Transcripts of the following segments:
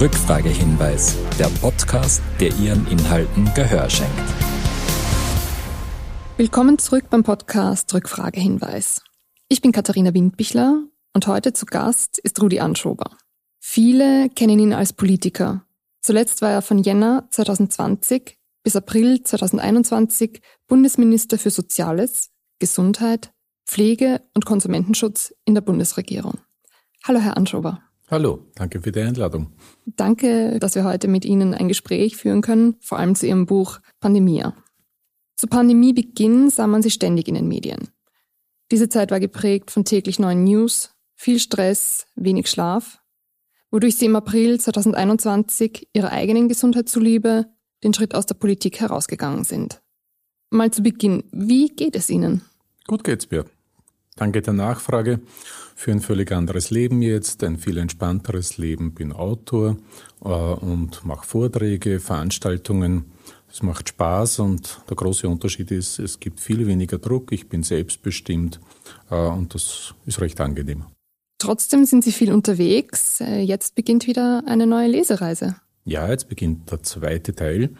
Rückfragehinweis, der Podcast, der Ihren Inhalten Gehör schenkt. Willkommen zurück beim Podcast Rückfragehinweis. Ich bin Katharina Windbichler und heute zu Gast ist Rudi Anschober. Viele kennen ihn als Politiker. Zuletzt war er von Jänner 2020 bis April 2021 Bundesminister für Soziales, Gesundheit, Pflege und Konsumentenschutz in der Bundesregierung. Hallo, Herr Anschober. Hallo, danke für die Einladung. Danke, dass wir heute mit Ihnen ein Gespräch führen können, vor allem zu Ihrem Buch Pandemia. Zu Pandemiebeginn sah man Sie ständig in den Medien. Diese Zeit war geprägt von täglich neuen News, viel Stress, wenig Schlaf, wodurch Sie im April 2021 Ihrer eigenen Gesundheit zuliebe den Schritt aus der Politik herausgegangen sind. Mal zu Beginn, wie geht es Ihnen? Gut geht's mir. Danke der Nachfrage. Für ein völlig anderes Leben jetzt, ein viel entspannteres Leben. Bin Autor äh, und mache Vorträge, Veranstaltungen. Es macht Spaß und der große Unterschied ist, es gibt viel weniger Druck. Ich bin selbstbestimmt äh, und das ist recht angenehm. Trotzdem sind Sie viel unterwegs. Äh, jetzt beginnt wieder eine neue Lesereise. Ja, jetzt beginnt der zweite Teil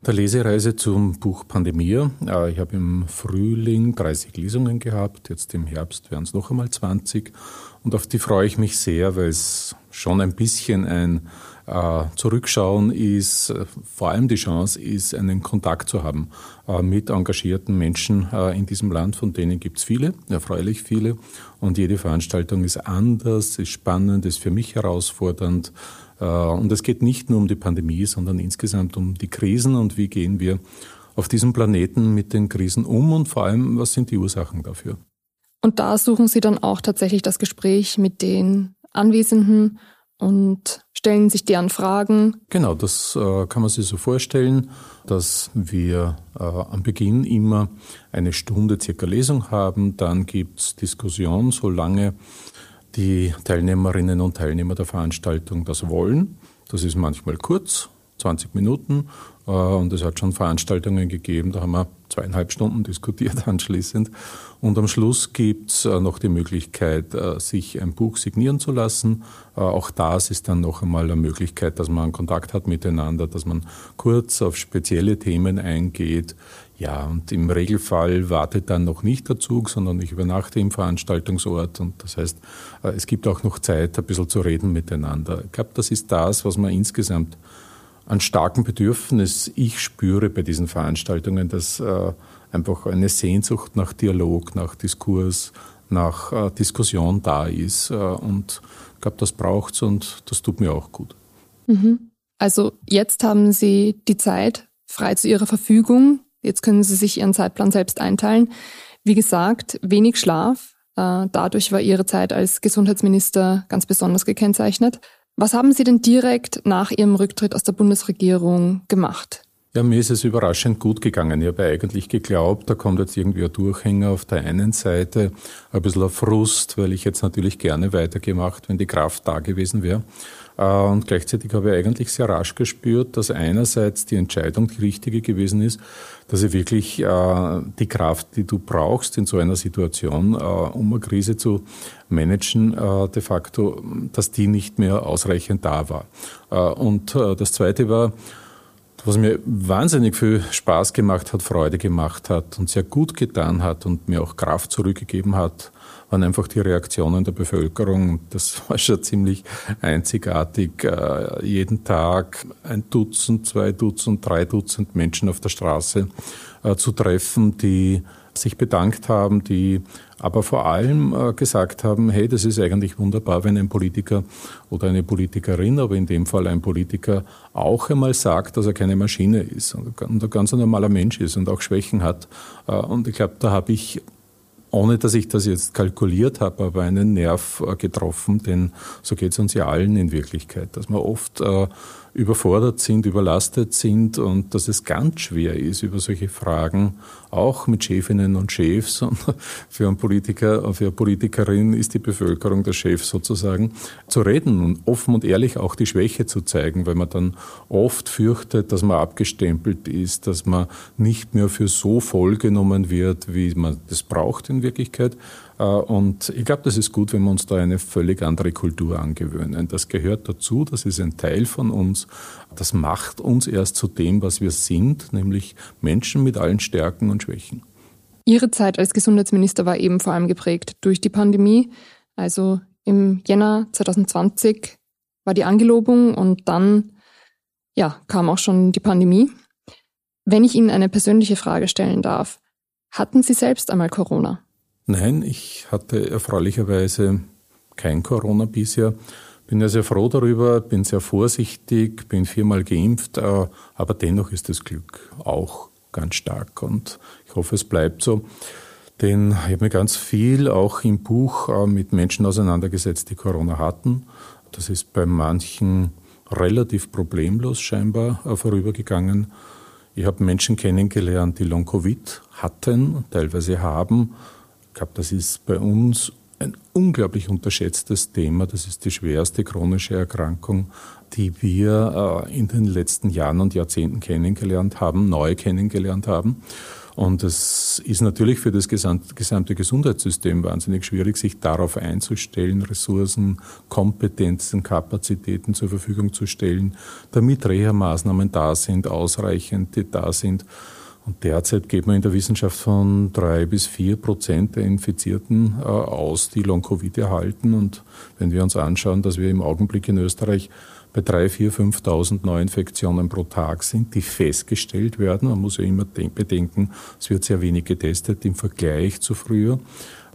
der Lesereise zum Buch Pandemie. Äh, ich habe im Frühling 30 Lesungen gehabt, jetzt im Herbst werden es noch einmal 20 und auf die freue ich mich sehr, weil es schon ein bisschen ein Zurückschauen ist, äh, vor allem die Chance ist, einen Kontakt zu haben äh, mit engagierten Menschen äh, in diesem Land, von denen gibt es viele, erfreulich viele. Und jede Veranstaltung ist anders, ist spannend, ist für mich herausfordernd. Äh, und es geht nicht nur um die Pandemie, sondern insgesamt um die Krisen und wie gehen wir auf diesem Planeten mit den Krisen um und vor allem, was sind die Ursachen dafür. Und da suchen Sie dann auch tatsächlich das Gespräch mit den Anwesenden und stellen sich deren Fragen. Genau, das äh, kann man sich so vorstellen, dass wir äh, am Beginn immer eine Stunde circa Lesung haben, dann gibt's Diskussion, solange die Teilnehmerinnen und Teilnehmer der Veranstaltung das wollen. Das ist manchmal kurz, 20 Minuten. Äh, und es hat schon Veranstaltungen gegeben, da haben wir zweieinhalb Stunden diskutiert anschließend. Und am Schluss gibt's äh, noch die Möglichkeit, äh, sich ein Buch signieren zu lassen. Auch das ist dann noch einmal eine Möglichkeit, dass man Kontakt hat miteinander, dass man kurz auf spezielle Themen eingeht. Ja, und im Regelfall wartet dann noch nicht der Zug, sondern ich übernachte im Veranstaltungsort. Und das heißt, es gibt auch noch Zeit, ein bisschen zu reden miteinander. Ich glaube, das ist das, was man insgesamt an starken Bedürfnis ich spüre bei diesen Veranstaltungen, dass äh, einfach eine Sehnsucht nach Dialog, nach Diskurs, nach äh, Diskussion da ist. Äh, und ich glaube, das braucht's und das tut mir auch gut. Mhm. Also jetzt haben Sie die Zeit frei zu Ihrer Verfügung, Jetzt können Sie sich Ihren Zeitplan selbst einteilen. Wie gesagt, wenig Schlaf. Dadurch war Ihre Zeit als Gesundheitsminister ganz besonders gekennzeichnet. Was haben Sie denn direkt nach Ihrem Rücktritt aus der Bundesregierung gemacht? Ja, mir ist es überraschend gut gegangen. Ich habe eigentlich geglaubt, da kommt jetzt irgendwie ein Durchhänger auf der einen Seite, ein bisschen ein Frust, weil ich jetzt natürlich gerne weitergemacht, wenn die Kraft da gewesen wäre. Äh, und gleichzeitig habe ich eigentlich sehr rasch gespürt, dass einerseits die Entscheidung die richtige gewesen ist, dass ich wirklich äh, die Kraft, die du brauchst in so einer Situation, äh, um eine Krise zu managen, de facto, dass die nicht mehr ausreichend da war. Und das Zweite war, was mir wahnsinnig viel Spaß gemacht hat, Freude gemacht hat und sehr gut getan hat und mir auch Kraft zurückgegeben hat, waren einfach die Reaktionen der Bevölkerung. Das war schon ziemlich einzigartig. Äh, jeden Tag ein Dutzend, zwei Dutzend, drei Dutzend Menschen auf der Straße äh, zu treffen, die sich bedankt haben, die aber vor allem äh, gesagt haben, hey, das ist eigentlich wunderbar, wenn ein Politiker oder eine Politikerin, aber in dem Fall ein Politiker auch einmal sagt, dass er keine Maschine ist und ein ganz normaler Mensch ist und auch Schwächen hat. Und ich glaube, da habe ich ohne dass ich das jetzt kalkuliert habe, aber einen Nerv äh, getroffen, denn so geht es uns ja allen in Wirklichkeit, dass wir oft äh, überfordert sind, überlastet sind und dass es ganz schwer ist, über solche Fragen auch mit Chefinnen und Chefs und für einen Politiker, für eine Politikerin ist die Bevölkerung der Chef sozusagen zu reden und offen und ehrlich auch die Schwäche zu zeigen, weil man dann oft fürchtet, dass man abgestempelt ist, dass man nicht mehr für so voll genommen wird, wie man das braucht in Wirklichkeit. Äh, und ich glaube, das ist gut, wenn wir uns da eine völlig andere Kultur angewöhnen. Das gehört dazu, das ist ein Teil von uns. Das macht uns erst zu dem, was wir sind, nämlich Menschen mit allen Stärken und Schwächen. Ihre Zeit als Gesundheitsminister war eben vor allem geprägt durch die Pandemie. Also im Jänner 2020 war die Angelobung und dann ja, kam auch schon die Pandemie. Wenn ich Ihnen eine persönliche Frage stellen darf, hatten Sie selbst einmal Corona? Nein, ich hatte erfreulicherweise kein Corona bisher. Bin ja sehr froh darüber, bin sehr vorsichtig, bin viermal geimpft, äh, aber dennoch ist das Glück auch ganz stark und ich hoffe, es bleibt so. Denn ich habe mir ganz viel auch im Buch äh, mit Menschen auseinandergesetzt, die Corona hatten. Das ist bei manchen relativ problemlos scheinbar äh, vorübergegangen. Ich habe Menschen kennengelernt, die Long-Covid hatten, teilweise haben glaube, das ist bei uns ein unglaublich unterschätztes Thema. Das ist die schwerste chronische Erkrankung, die wir äh, in den letzten Jahren und Jahrzehnten kennengelernt haben, neu kennengelernt haben. Und es ist natürlich für das gesamte Gesundheitssystem wahnsinnig schwierig, sich darauf einzustellen, Ressourcen, Kompetenzen, Kapazitäten zur Verfügung zu stellen, damit Reha-Maßnahmen da sind, ausreichend da sind. Und derzeit geht man in der Wissenschaft von drei bis vier Prozent der Infizierten äh, aus, die Long-Covid erhalten. Und wenn wir uns anschauen, dass wir im Augenblick in Österreich bei drei, vier, 5.000 Neuinfektionen pro Tag sind, die festgestellt werden, man muss ja immer bedenken, es wird sehr wenig getestet im Vergleich zu früher,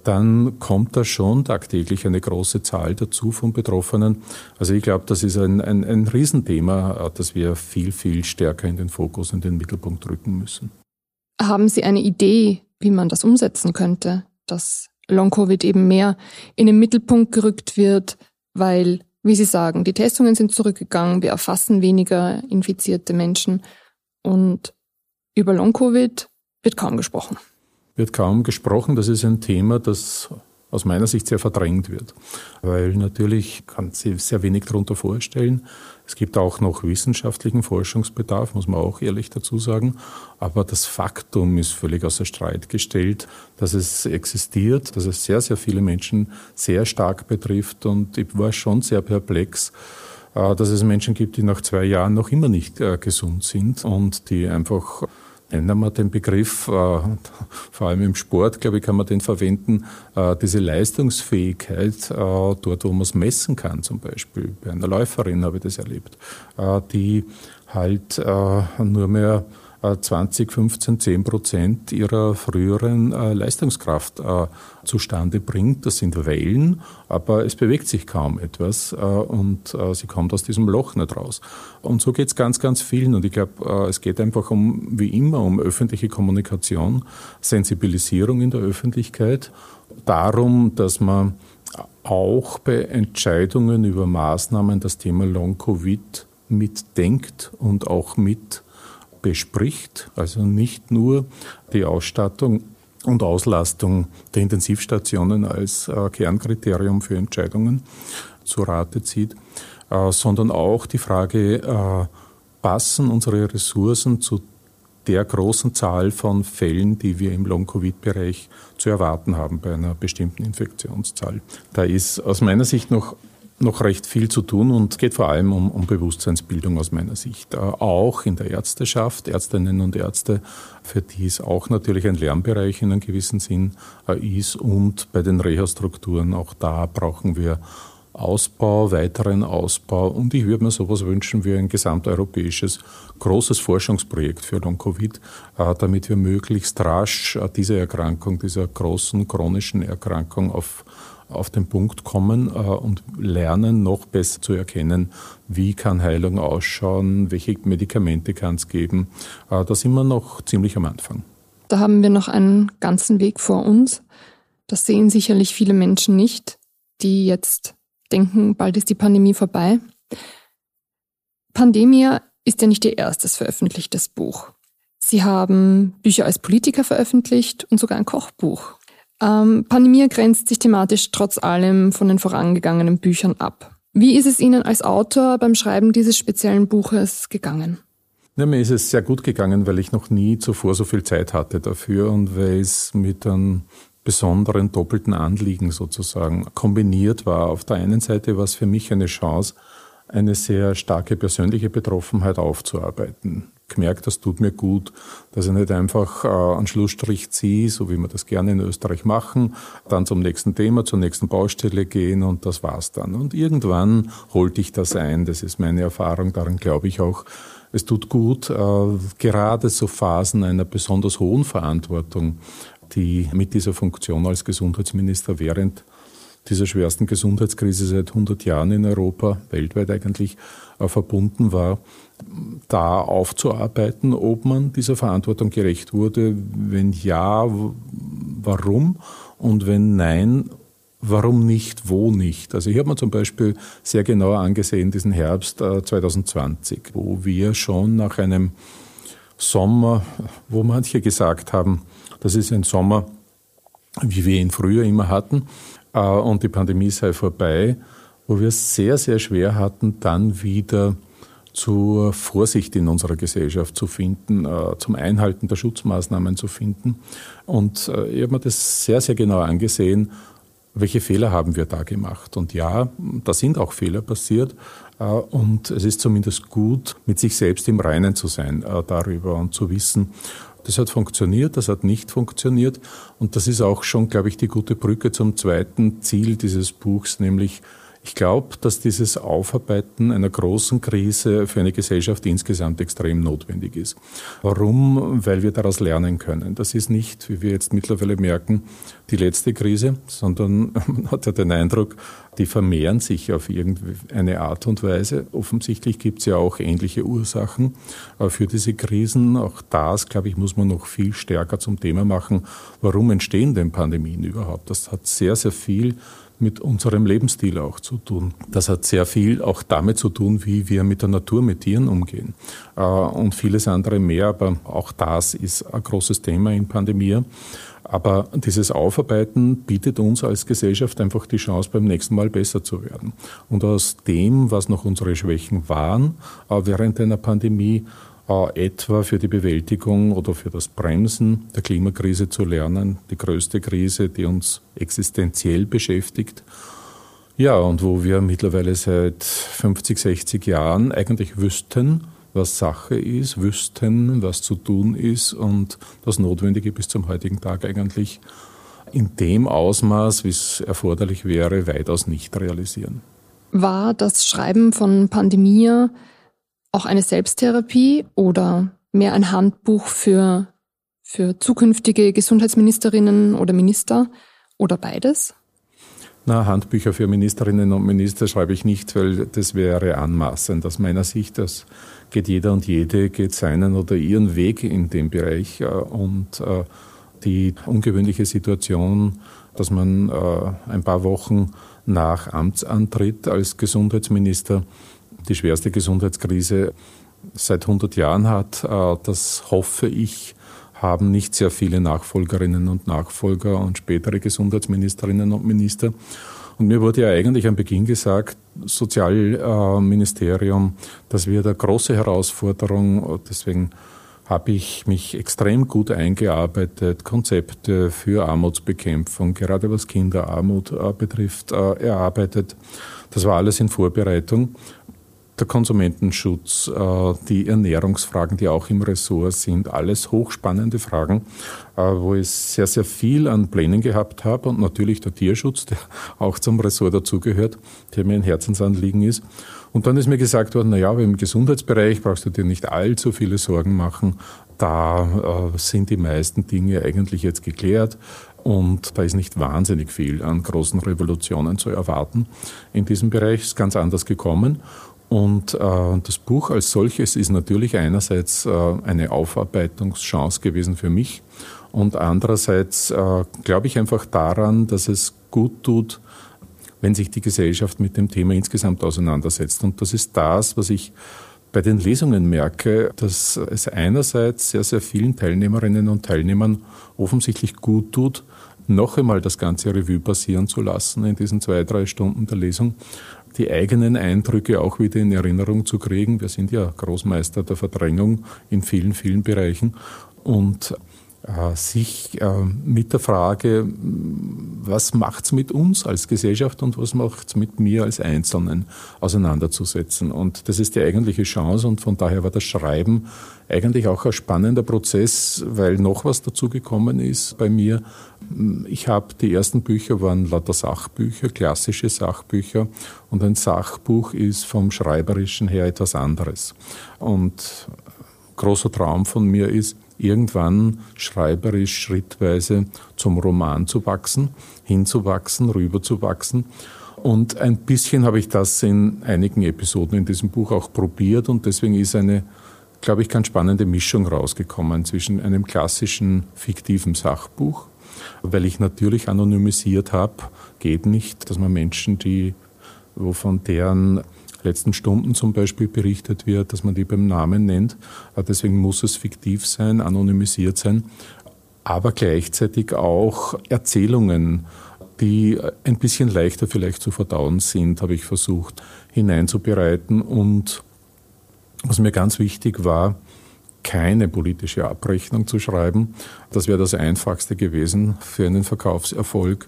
dann kommt da schon tagtäglich eine große Zahl dazu von Betroffenen. Also ich glaube, das ist ein, ein, ein Riesenthema, äh, das wir viel, viel stärker in den Fokus, in den Mittelpunkt rücken müssen. Haben Sie eine Idee, wie man das umsetzen könnte, dass Long-Covid eben mehr in den Mittelpunkt gerückt wird, weil, wie Sie sagen, die Testungen sind zurückgegangen, wir erfassen weniger infizierte Menschen und über Long-Covid wird kaum gesprochen. Wird kaum gesprochen. Das ist ein Thema, das aus meiner Sicht sehr verdrängt wird. Weil natürlich kann sie sehr wenig darunter vorstellen. Es gibt auch noch wissenschaftlichen Forschungsbedarf, muss man auch ehrlich dazu sagen. Aber das Faktum ist völlig außer Streit gestellt, dass es existiert, dass es sehr, sehr viele Menschen sehr stark betrifft. Und ich war schon sehr perplex, äh, dass es Menschen gibt, die nach zwei Jahren noch immer nicht äh, gesund sind und die einfach nennen wir den Begriff, äh, vor allem im Sport, glaube ich, kann man den verwenden, äh, diese Leistungsfähigkeit, äh, dort, wo man es messen kann, zum Beispiel. Bei einer Läuferin habe ich das erlebt, die halt nur mehr 20, 15, 10 Prozent ihrer früheren äh, Leistungskraft äh, zustande bringt. Das sind Wellen, aber es bewegt sich kaum etwas äh, und sie kommt aus diesem Loch nicht raus. Und so geht es ganz, ganz vielen. Und ich glaube, es geht einfach um, wie immer, um öffentliche Kommunikation, Sensibilisierung in der Öffentlichkeit, darum, dass man auch bei Entscheidungen über Maßnahmen das Thema Long-Covid mitdenkt und auch mit bespricht, also nicht nur die Ausstattung und Auslastung der Intensivstationen als äh, Kernkriterium für Entscheidungen zu Rate zieht, äh, sondern auch die Frage, äh, passen unsere Ressourcen zu der großen Zahl von Fällen, die wir im Long-Covid-Bereich zu erwarten haben bei einer bestimmten Infektionszahl. Da ist aus meiner Sicht noch noch recht viel zu tun und es geht vor allem um, um Bewusstseinsbildung aus meiner Sicht. Äh, auch in der Ärzteschaft, Ärztinnen und Ärzte, für die es auch natürlich ein Lernbereich in einem gewissen Sinn äh, ist und bei den Reha-Strukturen, auch da brauchen wir Ausbau, weiteren Ausbau und ich würde mir sowas wünschen wie ein gesamteuropäisches großes Forschungsprojekt für Long-Covid, äh, damit wir möglichst rasch diese Erkrankung, dieser großen chronischen Erkrankung auf auf den Punkt kommen äh, und lernen, noch besser zu erkennen, wie kann Heilung ausschauen, welche Medikamente kann es geben. Äh, da sind wir noch ziemlich am Anfang. Da haben wir noch einen ganzen Weg vor uns. Das sehen sicherlich viele Menschen nicht, die jetzt denken, bald ist die Pandemie vorbei. Pandemia ist ja nicht ihr erstes veröffentlichtes Buch. Sie haben Bücher als Politiker veröffentlicht und sogar ein Kochbuch. Ähm, Pandemie grenzt sich thematisch trotz allem von den vorangegangenen Büchern ab. Wie ist es Ihnen als Autor beim Schreiben dieses speziellen Buches gegangen? Ja, mir ist es sehr gut gegangen, weil ich noch nie zuvor so viel Zeit hatte dafür und weil es mit einem besonderen doppelten Anliegen sozusagen kombiniert war. Auf der einen Seite war es für mich eine Chance, eine sehr starke persönliche Betroffenheit aufzuarbeiten. Gemerkt, das tut mir gut, dass ich nicht einfach äh, einen Schlussstrich ziehe, so wie wir das gerne in Österreich machen, dann zum nächsten Thema, zur nächsten Baustelle gehen und das war's dann. Und irgendwann holte ich das ein. Das ist meine Erfahrung. Daran glaube ich auch. Es tut gut, äh, gerade so Phasen einer besonders hohen Verantwortung, die mit dieser Funktion als Gesundheitsminister während dieser schwersten Gesundheitskrise seit 100 Jahren in Europa, weltweit eigentlich, äh, verbunden war, da aufzuarbeiten, ob man dieser Verantwortung gerecht wurde. Wenn ja, warum? Und wenn nein, warum nicht, wo nicht? Also ich habe mir zum Beispiel sehr genau angesehen diesen Herbst 2020, äh, wo wir schon nach einem Sommer, wo manche gesagt haben, das ist ein Sommer, wie wir ihn früher immer hatten, und die Pandemie sei vorbei, wo wir es sehr, sehr schwer hatten, dann wieder zur Vorsicht in unserer Gesellschaft zu finden, äh, zum Einhalten der Schutzmaßnahmen zu finden. Und äh, ich habe mir das sehr, sehr genau angesehen, welche Fehler haben wir da gemacht. Und ja, da sind auch Fehler passiert. Und es ist zumindest gut, mit sich selbst im Reinen zu sein darüber und zu wissen, das hat funktioniert, das hat nicht funktioniert. Und das ist auch schon, glaube ich, die gute Brücke zum zweiten Ziel dieses Buchs, nämlich ich glaube, dass dieses Aufarbeiten einer großen Krise für eine Gesellschaft insgesamt extrem notwendig ist. Warum? Weil wir daraus lernen können. Das ist nicht, wie wir jetzt mittlerweile merken, die letzte Krise, sondern man hat ja den Eindruck, die vermehren sich auf irgendeine Art und Weise. Offensichtlich gibt es ja auch ähnliche Ursachen für diese Krisen. Auch das, glaube ich, muss man noch viel stärker zum Thema machen. Warum entstehen denn Pandemien überhaupt? Das hat sehr, sehr viel mit unserem Lebensstil auch zu tun. Das hat sehr viel auch damit zu tun, wie wir mit der Natur, mit Tieren umgehen äh, und vieles andere mehr. Aber auch das ist ein großes Thema in Pandemie. Aber dieses Aufarbeiten bietet uns als Gesellschaft einfach die Chance, beim nächsten Mal besser zu werden. Und aus dem, was noch unsere Schwächen waren, äh, während einer Pandemie, äh, etwa für die Bewältigung oder für das Bremsen der Klimakrise zu lernen, die größte Krise, die uns existenziell beschäftigt. Ja, und wo wir mittlerweile seit 50, 60 Jahren eigentlich wüssten, was Sache ist, wüssten, was zu tun ist und das Notwendige bis zum heutigen Tag eigentlich in dem Ausmaß, wie es erforderlich wäre, weitaus nicht realisieren. War das Schreiben von Pandemie auch eine Selbsttherapie oder mehr ein Handbuch für, für zukünftige Gesundheitsministerinnen oder Minister oder beides? Na, Handbücher für Ministerinnen und Minister schreibe ich nicht, weil das wäre anmaßend aus meiner Sicht. Das geht jeder und jede, geht seinen oder ihren Weg in dem Bereich. Äh, und äh, die ungewöhnliche Situation, dass man äh, ein paar Wochen nach Amtsantritt als Gesundheitsminister die schwerste Gesundheitskrise seit 100 Jahren hat. Äh, das hoffe ich, haben nicht sehr viele Nachfolgerinnen und Nachfolger und spätere Gesundheitsministerinnen und Minister. Und mir wurde ja eigentlich am Beginn gesagt, Sozialministerium, das wird eine große Herausforderung. Deswegen habe ich mich extrem gut eingearbeitet, Konzepte für Armutsbekämpfung, gerade was Kinderarmut äh, betrifft, äh, erarbeitet. Das war alles in Vorbereitung der Konsumentenschutz, äh, die Ernährungsfragen, die auch im Ressort sind, alles hochspannende Fragen, äh, wo ich sehr, sehr viel an Plänen gehabt habe und natürlich der Tierschutz, der auch zum Ressort dazugehört, der mir ein Herzensanliegen ist. Und dann ist mir gesagt worden, na ja, aber im Gesundheitsbereich brauchst du dir nicht allzu viele Sorgen machen. Da äh, sind die meisten Dinge eigentlich jetzt geklärt. Und da ist nicht wahnsinnig viel an großen Revolutionen zu erwarten. In diesem Bereich ist ganz anders gekommen. Und äh, das Buch als solches ist natürlich einerseits äh, eine Aufarbeitungschance gewesen für mich und andererseits äh, glaube ich einfach daran, dass es gut tut, wenn sich die Gesellschaft mit dem Thema insgesamt auseinandersetzt. Und das ist das, was ich bei den Lesungen merke, dass es einerseits sehr, sehr vielen Teilnehmerinnen und Teilnehmern offensichtlich gut tut, noch einmal das ganze Revue passieren zu lassen in diesen zwei, drei Stunden der Lesung die eigenen Eindrücke auch wieder in Erinnerung zu kriegen. Wir sind ja Großmeister der Verdrängung in vielen, vielen Bereichen. Und äh, sich äh, mit der Frage, was macht's mit uns als Gesellschaft und was macht's mit mir als Einzelnen auseinanderzusetzen. Und das ist die eigentliche Chance und von daher war das Schreiben eigentlich auch ein spannender Prozess, weil noch was dazugekommen ist bei mir. Ich habe die ersten Bücher waren lauter Sachbücher, klassische Sachbücher und ein Sachbuch ist vom Schreiberischen her etwas anderes. Und großer Traum von mir ist, irgendwann schreiberisch schrittweise zum Roman zu wachsen, hinzuwachsen, rüberzuwachsen. Und ein bisschen habe ich das in einigen Episoden in diesem Buch auch probiert und deswegen ist eine, glaube ich, ganz spannende Mischung rausgekommen zwischen einem klassischen fiktiven Sachbuch, weil ich natürlich anonymisiert habe, geht nicht, dass man Menschen, die wovon deren letzten Stunden zum Beispiel berichtet wird, dass man die beim Namen nennt. Äh, deswegen muss es fiktiv sein, anonymisiert sein, aber gleichzeitig auch Erzählungen, die ein bisschen leichter vielleicht zu verdauen sind, habe ich versucht hineinzubereiten. Und was mir ganz wichtig war, keine politische Abrechnung zu schreiben. Das wäre das Einfachste gewesen für einen Verkaufserfolg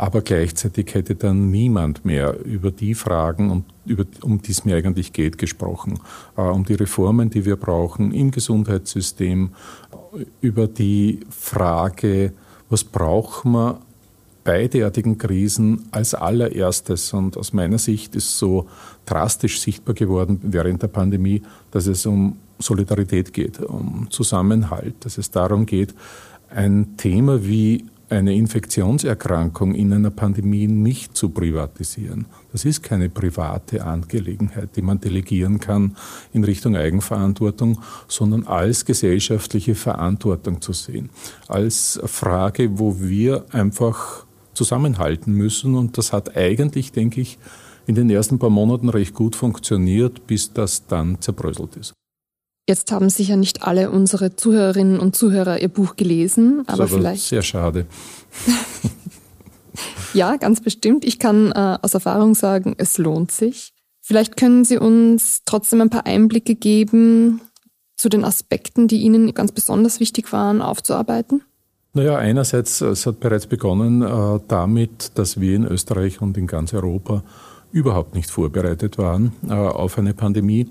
aber gleichzeitig hätte dann niemand mehr über die Fragen, um, die es mir eigentlich geht, gesprochen. Äh, um die Reformen, die wir brauchen im Gesundheitssystem, über die Frage, was braucht man bei derartigen Krisen als allererstes. Und aus meiner Sicht ist so drastisch sichtbar geworden während der Pandemie, dass es um Solidarität geht, um Zusammenhalt, dass es darum geht, ein Thema wie eine Infektionserkrankung in einer Pandemie nicht zu privatisieren. Das ist keine private Angelegenheit, die man delegieren kann in Richtung Eigenverantwortung, sondern als gesellschaftliche Verantwortung zu sehen. Als Frage, wo wir einfach zusammenhalten müssen. Und das hat eigentlich, denke ich, in den ersten paar Monaten recht gut funktioniert, bis das dann zerbröselt ist. Jetzt haben sicher nicht alle unsere Zuhörerinnen und Zuhörer Ihr Buch gelesen, aber, aber vielleicht. Sehr schade. ja, ganz bestimmt. Ich kann äh, aus Erfahrung sagen, es lohnt sich. Vielleicht können Sie uns trotzdem ein paar Einblicke geben zu den Aspekten, die Ihnen ganz besonders wichtig waren, aufzuarbeiten? Naja, einerseits, es hat bereits begonnen äh, damit, dass wir in Österreich und in ganz Europa überhaupt nicht vorbereitet waren äh, auf eine Pandemie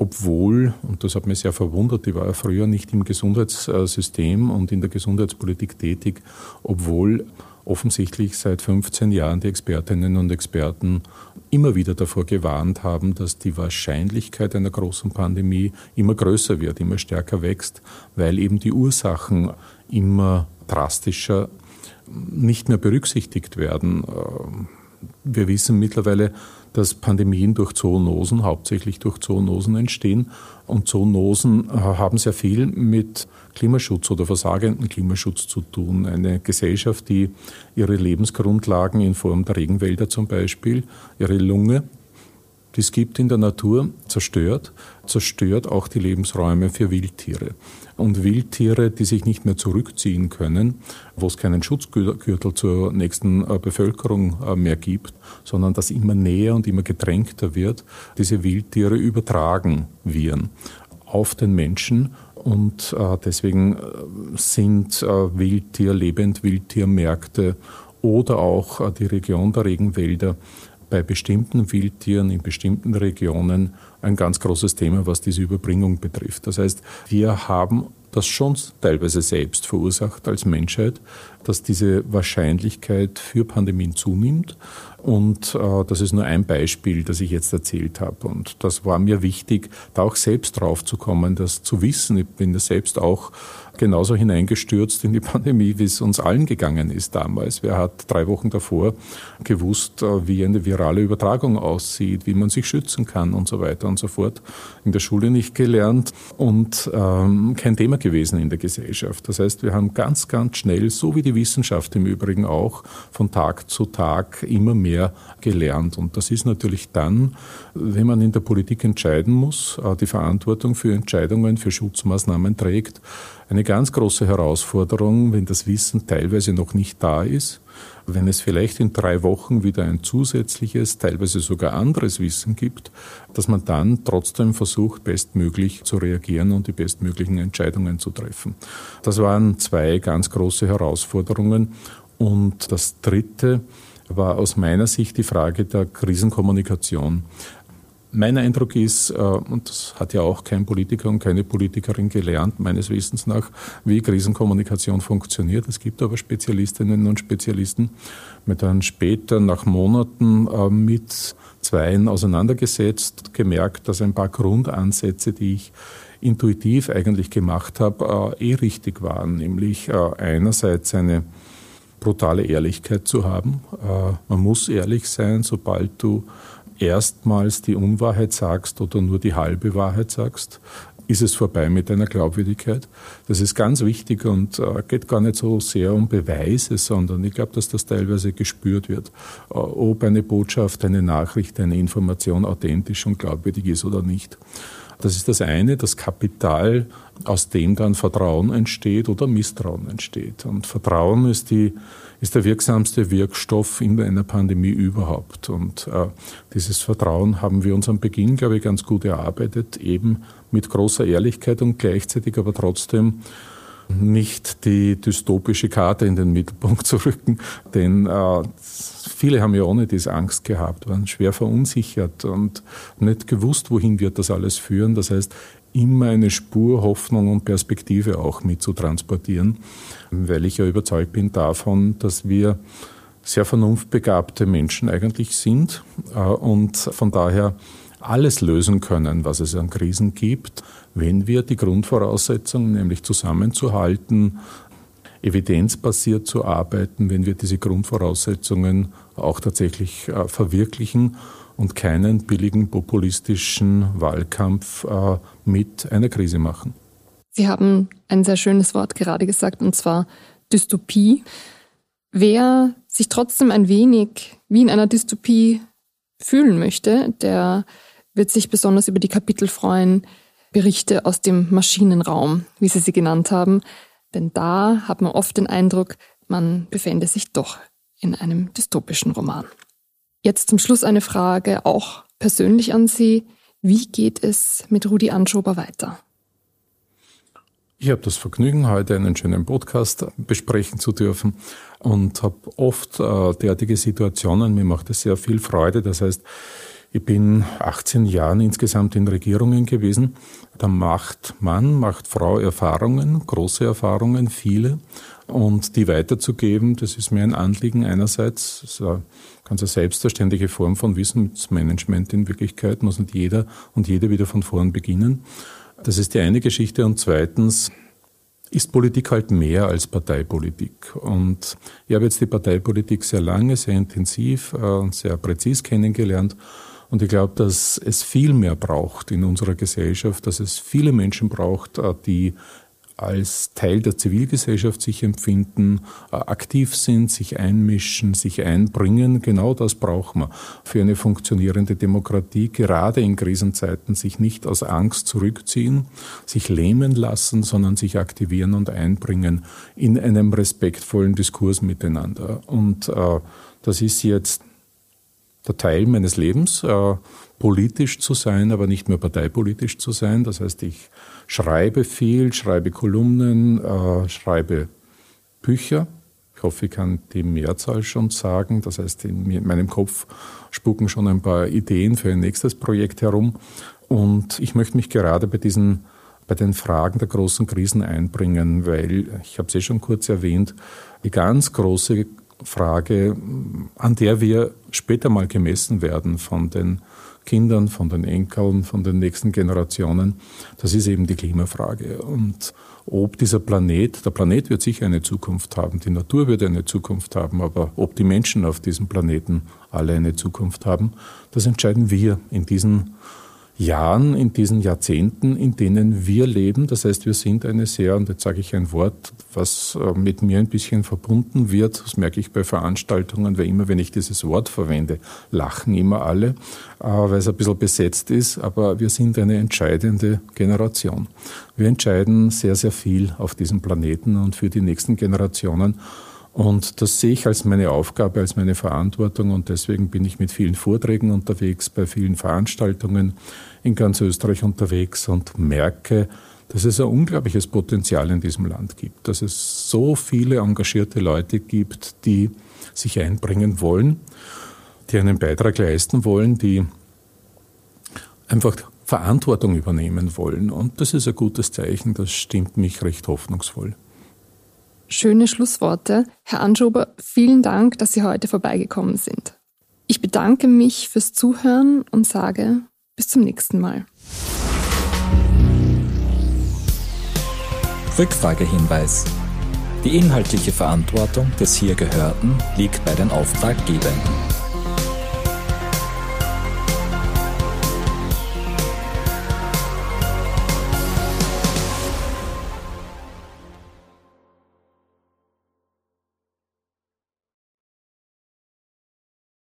obwohl, und das hat mich sehr verwundert, ich war ja früher nicht im Gesundheitssystem und in der Gesundheitspolitik tätig, obwohl offensichtlich seit 15 Jahren die Expertinnen und Experten immer wieder davor gewarnt haben, dass die Wahrscheinlichkeit einer großen Pandemie immer größer wird, immer stärker wächst, weil eben die Ursachen immer drastischer nicht mehr berücksichtigt werden. Wir wissen mittlerweile, dass Pandemien durch Zoonosen, hauptsächlich durch Zoonosen entstehen. Und Zoonosen äh, haben sehr viel mit Klimaschutz oder versagenden Klimaschutz zu tun. Eine Gesellschaft, die ihre Lebensgrundlagen in Form der Regenwälder zum Beispiel, ihre Lunge, die es gibt in der Natur, zerstört, zerstört auch die Lebensräume für Wildtiere. Und Wildtiere, die sich nicht mehr zurückziehen können, wo es keinen Schutzgürtel zur nächsten äh, Bevölkerung äh, mehr gibt, sondern das immer näher und immer gedrängter wird, diese Wildtiere übertragen Viren auf den Menschen und äh, deswegen sind Wildtier, Lebendwildtiermärkte oder auch die Region der Regenwälder bei bestimmten Wildtieren in bestimmten Regionen ein ganz großes Thema, was diese Überbringung betrifft. Das heißt, wir haben das schon teilweise selbst verursacht als Menschheit, dass diese Wahrscheinlichkeit für Pandemien zunimmt. Und äh, das ist nur ein Beispiel, das ich jetzt erzählt habe. Und das war mir wichtig, da auch selbst drauf zu kommen, das zu wissen. Ich bin das selbst auch genauso hineingestürzt in die Pandemie, wie es uns allen gegangen ist damals. Wer hat drei Wochen davor gewusst, äh, wie eine virale Übertragung aussieht, wie man sich schützen kann und so weiter und so fort. In der Schule nicht gelernt und ähm, kein Thema gewesen in der Gesellschaft. Das heißt, wir haben ganz, ganz schnell, so wie die Wissenschaft im Übrigen auch, von Tag zu Tag immer mehr gelernt. Und das ist natürlich dann, wenn man in der Politik entscheiden muss, äh, die Verantwortung für Entscheidungen, für Schutzmaßnahmen trägt, eine ganz große Herausforderung, wenn das Wissen teilweise noch nicht da ist, wenn es vielleicht in drei Wochen wieder ein zusätzliches, teilweise sogar anderes Wissen gibt, dass man dann trotzdem versucht, bestmöglich zu reagieren und die bestmöglichen Entscheidungen zu treffen. Das waren zwei ganz große Herausforderungen. Und das Dritte war aus meiner Sicht die Frage der Krisenkommunikation. Mein Eindruck ist, äh, und das hat ja auch kein Politiker und keine Politikerin gelernt, meines Wissens nach, wie Krisenkommunikation funktioniert. Es gibt aber Spezialistinnen und Spezialisten, mit dann später nach Monaten äh, mit Zweien auseinandergesetzt, gemerkt, dass ein paar Grundansätze, die ich intuitiv eigentlich gemacht habe, äh, eh richtig waren. Nämlich einerseits eine brutale Ehrlichkeit zu haben. Man muss ehrlich sein, sobald du erstmals die Unwahrheit sagst oder nur die halbe Wahrheit sagst, ist es vorbei mit deiner Glaubwürdigkeit. Das ist ganz wichtig und äh, geht gar nicht so sehr um Beweise, sondern ich glaube, dass das teilweise gespürt wird, äh, ob eine Botschaft, eine Nachricht, eine Information authentisch und glaubwürdig ist oder nicht. Das ist das eine, das Kapital, aus dem dann Vertrauen entsteht oder Misstrauen entsteht. Und Vertrauen ist, die, ist der wirksamste Wirkstoff in einer Pandemie überhaupt. Und äh, dieses Vertrauen haben wir uns am Beginn, glaube ich, ganz gut erarbeitet, eben mit großer Ehrlichkeit und gleichzeitig aber trotzdem nicht die dystopische Karte in den Mittelpunkt zu rücken, denn äh, viele haben ja ohne dies Angst gehabt, waren schwer verunsichert und nicht gewusst, wohin wird das alles führen. Das heißt, immer eine Spur Hoffnung und Perspektive auch mit zu transportieren, weil ich ja überzeugt bin davon, dass wir sehr vernunftbegabte Menschen eigentlich sind äh, und von daher alles lösen können, was es an Krisen gibt wenn wir die Grundvoraussetzungen, nämlich zusammenzuhalten, evidenzbasiert zu arbeiten, wenn wir diese Grundvoraussetzungen auch tatsächlich äh, verwirklichen und keinen billigen populistischen Wahlkampf äh, mit einer Krise machen. Sie haben ein sehr schönes Wort gerade gesagt, und zwar Dystopie. Wer sich trotzdem ein wenig wie in einer Dystopie fühlen möchte, der wird sich besonders über die Kapitel freuen, Berichte aus dem Maschinenraum, wie Sie sie genannt haben. Denn da hat man oft den Eindruck, man befände sich doch in einem dystopischen Roman. Jetzt zum Schluss eine Frage auch persönlich an Sie. Wie geht es mit Rudi Anschober weiter? Ich habe das Vergnügen, heute einen schönen Podcast besprechen zu dürfen und habe oft äh, derartige Situationen. Mir macht es sehr viel Freude. Das heißt, ich bin 18 Jahre insgesamt in Regierungen gewesen. Da macht Mann, macht Frau Erfahrungen, große Erfahrungen, viele. Und die weiterzugeben, das ist mir ein Anliegen einerseits. Das ist eine ganz eine selbstverständliche Form von Wissensmanagement in Wirklichkeit. Muss nicht jeder und jede wieder von vorn beginnen. Das ist die eine Geschichte. Und zweitens, ist Politik halt mehr als Parteipolitik. Und ich habe jetzt die Parteipolitik sehr lange, sehr intensiv und sehr präzis kennengelernt und ich glaube, dass es viel mehr braucht in unserer Gesellschaft, dass es viele Menschen braucht, äh, die als Teil der Zivilgesellschaft sich empfinden, äh, aktiv sind, sich einmischen, sich einbringen. Genau das braucht man für eine funktionierende Demokratie, gerade in Krisenzeiten, sich nicht aus Angst zurückziehen, sich lähmen lassen, sondern sich aktivieren und einbringen in einem respektvollen Diskurs miteinander. Und äh, das ist jetzt der Teil meines Lebens, äh, politisch zu sein, aber nicht mehr parteipolitisch zu sein. Das heißt, ich schreibe viel, schreibe Kolumnen, äh, schreibe Bücher. Ich hoffe, ich kann die Mehrzahl schon sagen. Das heißt, in meinem Kopf spuken schon ein paar Ideen für ein nächstes Projekt herum. Und ich möchte mich gerade bei diesen bei den Fragen der großen Krisen einbringen, weil, ich habe es eh schon kurz erwähnt, die ganz große Frage, an der wir später mal gemessen werden von den Kindern, von den Enkeln, von den nächsten Generationen. Das ist eben die Klimafrage. Und ob dieser Planet, der Planet wird sicher eine Zukunft haben, die Natur wird eine Zukunft haben, aber ob die Menschen auf diesem Planeten alle eine Zukunft haben, das entscheiden wir in diesen Jahren, in diesen Jahrzehnten, in denen wir leben. Das heißt, wir sind eine sehr, und jetzt sage ich ein Wort, was äh, mit mir ein bisschen verbunden wird, das merke ich bei Veranstaltungen, weil immer, wenn ich dieses Wort verwende, lachen immer alle, äh, weil es ein bisschen besetzt ist, aber wir sind eine entscheidende Generation. Wir entscheiden sehr, sehr viel auf diesem Planeten und für die nächsten Generationen. Und das sehe ich als meine Aufgabe, als meine Verantwortung und deswegen bin ich mit vielen Vorträgen unterwegs, bei vielen Veranstaltungen in ganz Österreich unterwegs und merke, dass es ein unglaubliches Potenzial in diesem Land gibt, dass es so viele engagierte Leute gibt, die sich einbringen wollen, die einen Beitrag leisten wollen, die einfach Verantwortung übernehmen wollen. Und das ist ein gutes Zeichen, das stimmt mich recht hoffnungsvoll. Schöne Schlussworte. Herr Anschober, vielen Dank, dass Sie heute vorbeigekommen sind. Ich bedanke mich fürs Zuhören und sage bis zum nächsten Mal. Rückfragehinweis. Die inhaltliche Verantwortung des hier Gehörten liegt bei den Auftraggebenden.